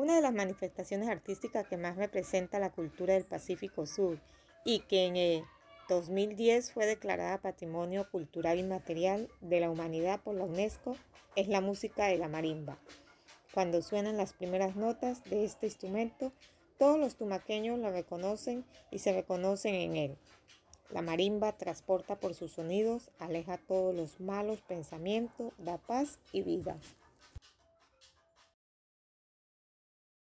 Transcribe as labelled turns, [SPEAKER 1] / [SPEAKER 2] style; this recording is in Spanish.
[SPEAKER 1] Una de las manifestaciones artísticas que más representa la cultura del Pacífico Sur y que en eh, el 2010 fue declarada Patrimonio Cultural Inmaterial de la Humanidad por la UNESCO es la música de la marimba. Cuando suenan las primeras notas de este instrumento, todos los tumaqueños la reconocen y se reconocen en él. La marimba transporta por sus sonidos, aleja todos los malos pensamientos, da paz y vida.